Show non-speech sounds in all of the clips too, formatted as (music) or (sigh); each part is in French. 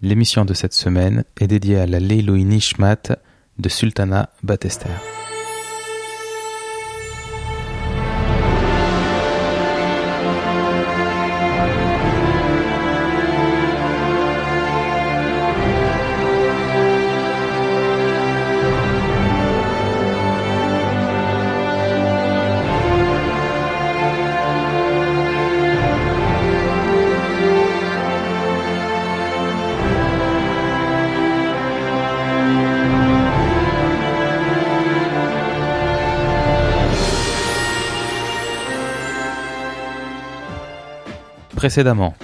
L'émission de cette semaine est dédiée à la Leiloi Nishmat de Sultana Batester. Précédemment.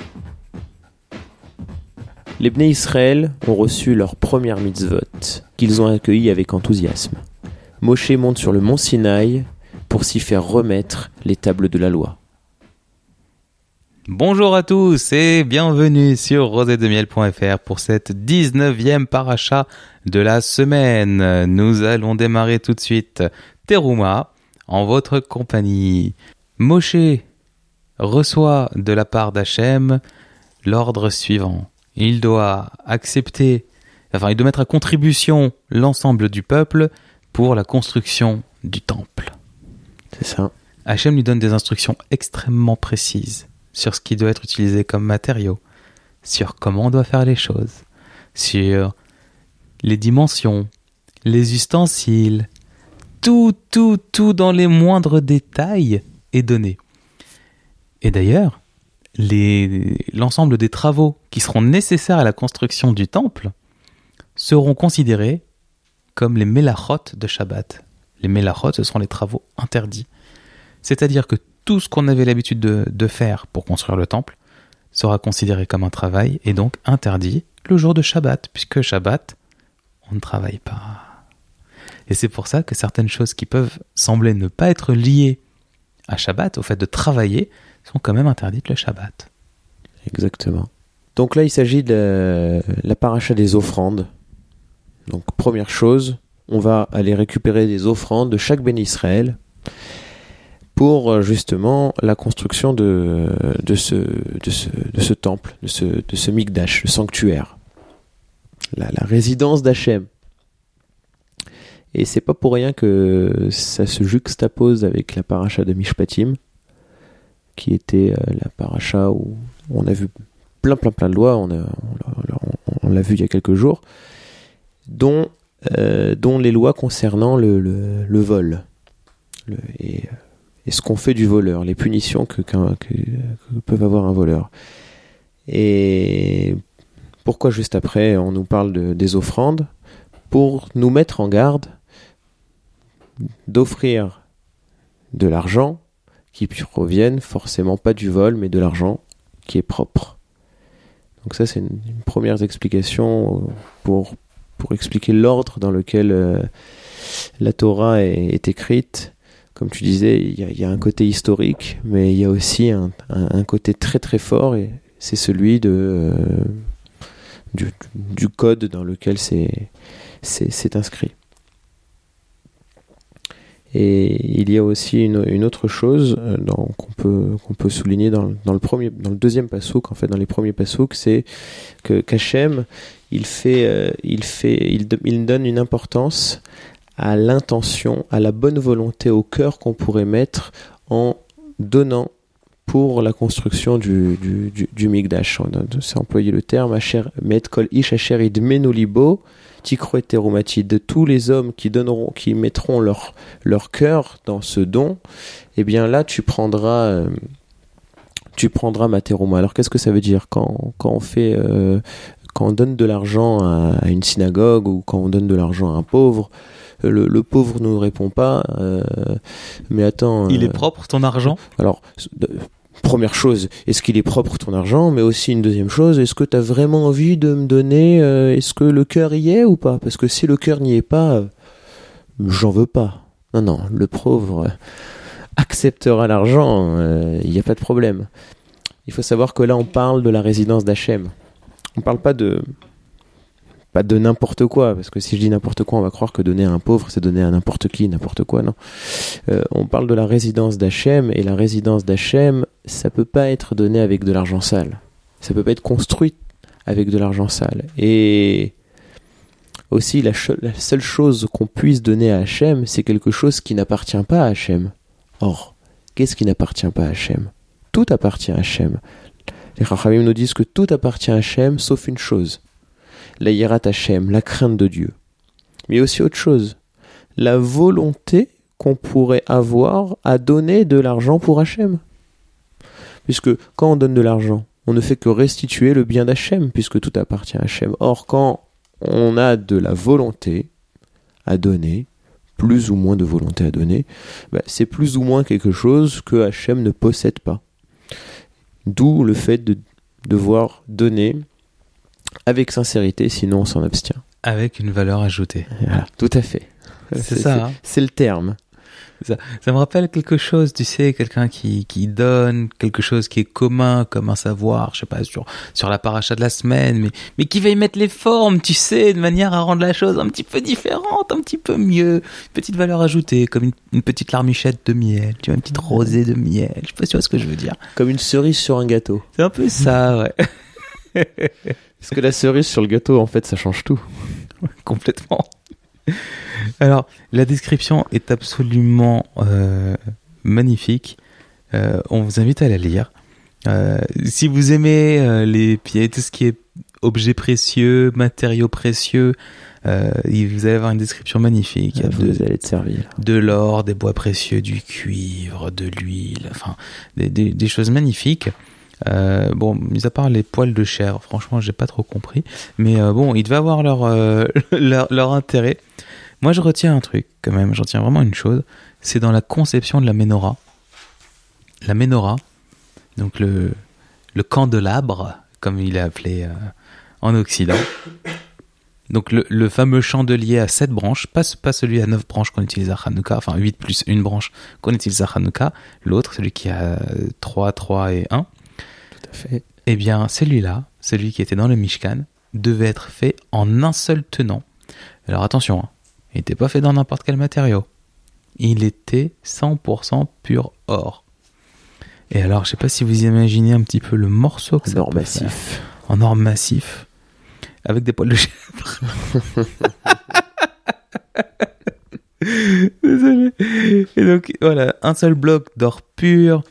Les Bnei Israël ont reçu leur première mitzvot, qu'ils ont accueilli avec enthousiasme. Moshe monte sur le mont Sinaï pour s'y faire remettre les tables de la loi. Bonjour à tous et bienvenue sur rosetdemiel.fr pour cette 19e paracha de la semaine. Nous allons démarrer tout de suite Teruma en votre compagnie. Moshe reçoit de la part d'Hachem l'ordre suivant. Il doit accepter, enfin, il doit mettre à contribution l'ensemble du peuple pour la construction du temple. C'est ça. Hachem lui donne des instructions extrêmement précises sur ce qui doit être utilisé comme matériau, sur comment on doit faire les choses, sur les dimensions, les ustensiles, tout, tout, tout dans les moindres détails est donné. Et d'ailleurs, l'ensemble des travaux qui seront nécessaires à la construction du temple seront considérés comme les mélachot de Shabbat. Les mélachot, ce seront les travaux interdits. C'est-à-dire que tout ce qu'on avait l'habitude de, de, faire pour construire le temple sera considéré comme un travail et donc interdit le jour de Shabbat, puisque Shabbat, on ne travaille pas. Et c'est pour ça que certaines choses qui peuvent sembler ne pas être liées à Shabbat, au fait de travailler, sont quand même interdites le Shabbat. Exactement. Donc là, il s'agit de la paracha des offrandes. Donc première chose, on va aller récupérer des offrandes de chaque béni Israël pour euh, justement la construction de, ce, temple, de ce, Mikdash, le sanctuaire, la, la résidence d'Hachem. Et c'est pas pour rien que ça se juxtapose avec la paracha de Mishpatim, qui était euh, la paracha où on a vu plein plein plein de lois, on, on, l'a vu il y a quelques jours, dont, euh, dont les lois concernant le, le, vol. Et, et, ce qu'on fait du voleur, les punitions que, que, que, peuvent avoir un voleur. Et pourquoi juste après on nous parle de, des offrandes? Pour nous mettre en garde d'offrir de l'argent qui proviennent forcément pas du vol, mais de l'argent qui est propre. Donc ça, c'est une, première explication euh, pour, pour expliquer l'ordre dans lequel euh, la Torah est, écrite. Comme tu disais, il y, a un côté historique, mais il y a aussi un, un, côté très très fort, et c'est celui de, euh, du, du, code dans lequel c'est inscrit. Et il y a aussi une, autre chose euh, qu'on peut, peut souligner dans, dans, le premier, dans le deuxième passouk, en fait, dans les premiers passouks, c'est que Kachem, il fait, euh, il fait, il donne une importance à l'intention, à la bonne volonté, au cœur qu'on pourrait mettre en donnant pour la construction du, du, du, du Migdash. C'est employé le terme, Met Kol Ish Asher Idmenolibo, de tous les hommes qui donneront, qui mettront leur, leur cœur dans ce don, eh bien là, tu prendras, euh, tu prendras ma terouma. Alors qu'est-ce que ça veut dire quand, quand on fait, euh, quand on donne de l'argent à, une synagogue ou quand on donne de l'argent à un pauvre, le, le, pauvre ne nous répond pas. Euh, mais attends. Il est propre ton argent? Alors, première chose, est-ce qu'il est propre ton argent? Mais aussi une deuxième chose, est-ce que tu as vraiment envie de me donner euh, Est-ce que le cœur y est ou pas? Parce que si le cœur n'y est pas, euh, j'en veux pas. Non, non, le pauvre acceptera l'argent, il euh, n'y a pas de problème. Il faut savoir que là, on parle de la résidence d'Hachem. On parle pas de pas de n'importe quoi, parce que si je dis n'importe quoi, on va croire que donner à un pauvre, c'est donner à n'importe qui, n'importe quoi, non. Euh, on parle de la résidence d'Hachem, et la résidence d'Hachem, ça peut pas être donné avec de l'argent sale. Ça peut pas être construit avec de l'argent sale. Et aussi, la, seule chose qu'on puisse donner à Hachem, c'est quelque chose qui n'appartient pas à Hachem. Or, qu'est-ce qui n'appartient pas à Hachem? Tout appartient à Hachem. Les Chachamim nous disent que tout appartient à Hachem sauf une chose. La Yirat Hachem, la crainte de Dieu. Mais aussi autre chose. La volonté qu'on pourrait avoir à donner de l'argent pour Hachem. Puisque quand on donne de l'argent, on ne fait que restituer le bien d'Hachem, puisque tout appartient à Hachem. Or, quand on a de la volonté à donner, plus ou moins de volonté à donner, bah, c'est plus ou moins quelque chose que Hachem ne possède pas. D'où le fait de devoir donner avec sincérité, sinon on s'en abstient. Avec une valeur ajoutée. tout à fait. C'est ça. Hein. C'est le terme. Ça, ça, me rappelle quelque chose, tu sais, quelqu'un qui, qui donne quelque chose qui est commun, comme un savoir, je sais pas, sur, sur la paracha de la semaine, mais, mais qui va y mettre les formes, tu sais, de manière à rendre la chose un petit peu différente, un petit peu mieux. Une petite valeur ajoutée, comme une, une petite larmichette de miel, tu vois, une petite rosée de miel. Je sais pas si tu vois ce que je veux dire. Comme une cerise sur un gâteau. C'est un peu ça, ouais. (laughs) Parce que la cerise sur le gâteau, en fait, ça change tout. Complètement. Alors, la description est absolument euh, magnifique. Euh, on vous invite à la lire. Euh, si vous aimez les pieds, tout ce qui est objets précieux, matériaux précieux, vous allez avoir une description magnifique. Ah, vous allez être servi. De l'or, des bois précieux, du cuivre, de l'huile, enfin des, des, des, choses magnifiques. Euh, bon, mis à part les poils de chair, franchement, j'ai pas trop compris. Mais euh, bon, ils devaient avoir leur, (laughs) leur, leur, intérêt. Moi, je retiens un truc, quand même, je retiens vraiment une chose, c'est dans la conception de la menorah. La menorah, donc le, le candelabre, comme il est appelé euh, en Occident. Donc le, le, fameux chandelier à 7 branches, pas, pas celui à 9 branches qu'on utilise à Hanouka, enfin 8 plus une branche qu'on utilise à Hanouka, l'autre, celui qui a 3, 3 et 1. Fait. Eh bien, celui-là, celui qui était dans le Mishkan, devait être fait en un seul tenant. Alors attention, hein, il n'était pas fait dans n'importe quel matériau. Il était 100% pur or. Et alors, je sais pas si vous imaginez un petit peu le morceau que en or massif. En or massif. Avec des poils de chèvre. (laughs) Désolé. Et donc, voilà, un seul bloc d'or pur,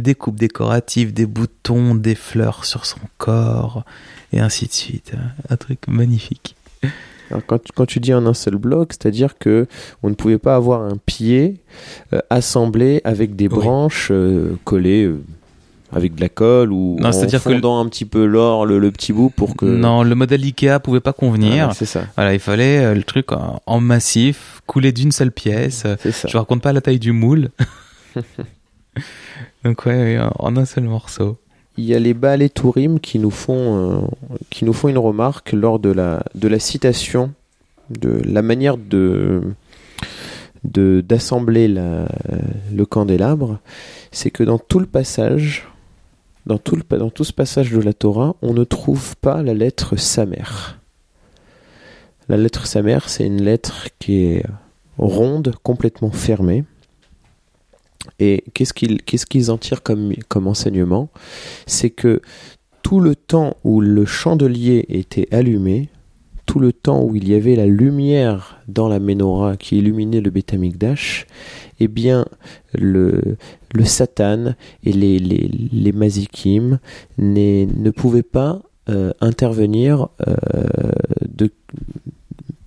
des coupes décoratives, des boutons, des fleurs sur son corps, et ainsi de suite. Un truc magnifique. Alors quand, quand, tu dis en un seul bloc, c'est-à-dire que on ne pouvait pas avoir un pied euh, assemblé avec des branches euh, collées euh, avec de la colle ou non, en fondant que... un petit peu l'or, le, le, petit bout pour que. Non, le modèle Ikea pouvait pas convenir. C'est ça. Voilà, il fallait le truc en, en massif, coulé d'une seule pièce. Je raconte pas la taille du moule. (laughs) (laughs) Donc ouais, en un seul morceau. Il y a les Baal et Tourim qui nous font, euh, qui nous font une remarque lors de la, de la citation, de la manière de d'assembler le candélabre, c'est que dans tout le passage, dans tout, le, dans tout ce passage de la Torah, on ne trouve pas la lettre Samer. La lettre Samer, c'est une lettre qui est ronde, complètement fermée, et qu'est-ce qu'ils en tirent comme, comme enseignement? C'est que tout le temps où le chandelier était allumé, tout le temps où il y avait la lumière dans la menorah qui illuminait le Betamikdash, eh bien, le, le Satan et les, les, les Mazikim ne pouvaient pas euh, intervenir euh, de,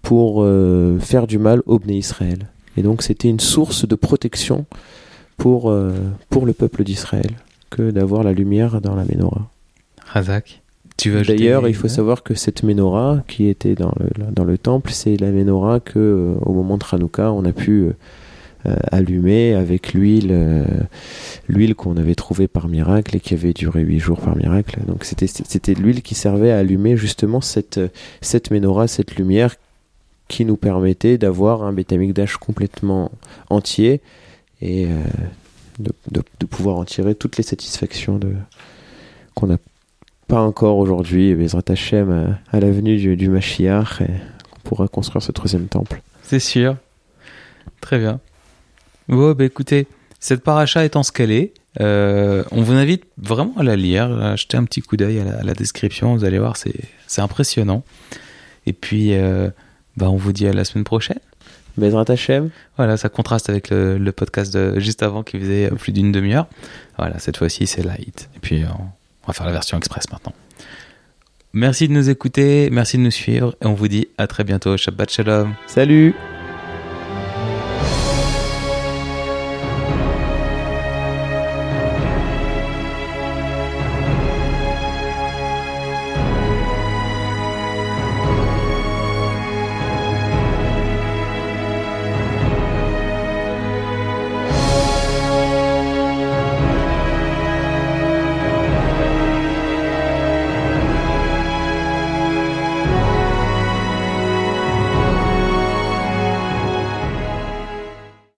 pour euh, faire du mal au Bné Israël. Et donc, c'était une source de protection pour, euh, pour le peuple d'Israël que d'avoir la lumière dans la menorah. Razak, D'ailleurs, il faut savoir que cette menorah qui était dans le, dans le temple, c'est la menorah que, euh, au moment de Hanouka, on a pu euh, allumer avec l'huile, l'huile qu'on avait trouvée par miracle et qui avait duré huit jours par miracle. Donc c'était, c'était l'huile qui servait à allumer justement cette, cette menorah, cette lumière qui nous permettait d'avoir un Betamikdash complètement entier et euh, de, pouvoir en tirer toutes les satisfactions qu'on n'a pas encore aujourd'hui, Bezrat Hashem, à, euh, à l'avenue du, du Mashiach, et qu'on pourra construire ce troisième temple. C'est sûr. Très bien. Bon, bah écoutez, Cette paracha étant scalée, euh, on vous invite vraiment à la lire, à jeter un petit coup d'œil à, la- description, vous allez voir, c'est impressionnant. Et puis, euh, bah, on vous dit à la semaine prochaine. Bezrat Hashem. Voilà, ça contraste avec le, le podcast de juste avant qui faisait plus d'une demi-heure. Voilà, cette fois-ci, c'est light. Et puis, on, on va faire la version express maintenant. Merci de nous écouter, merci de nous suivre, et on vous dit à très bientôt. Shabbat Shalom. Salut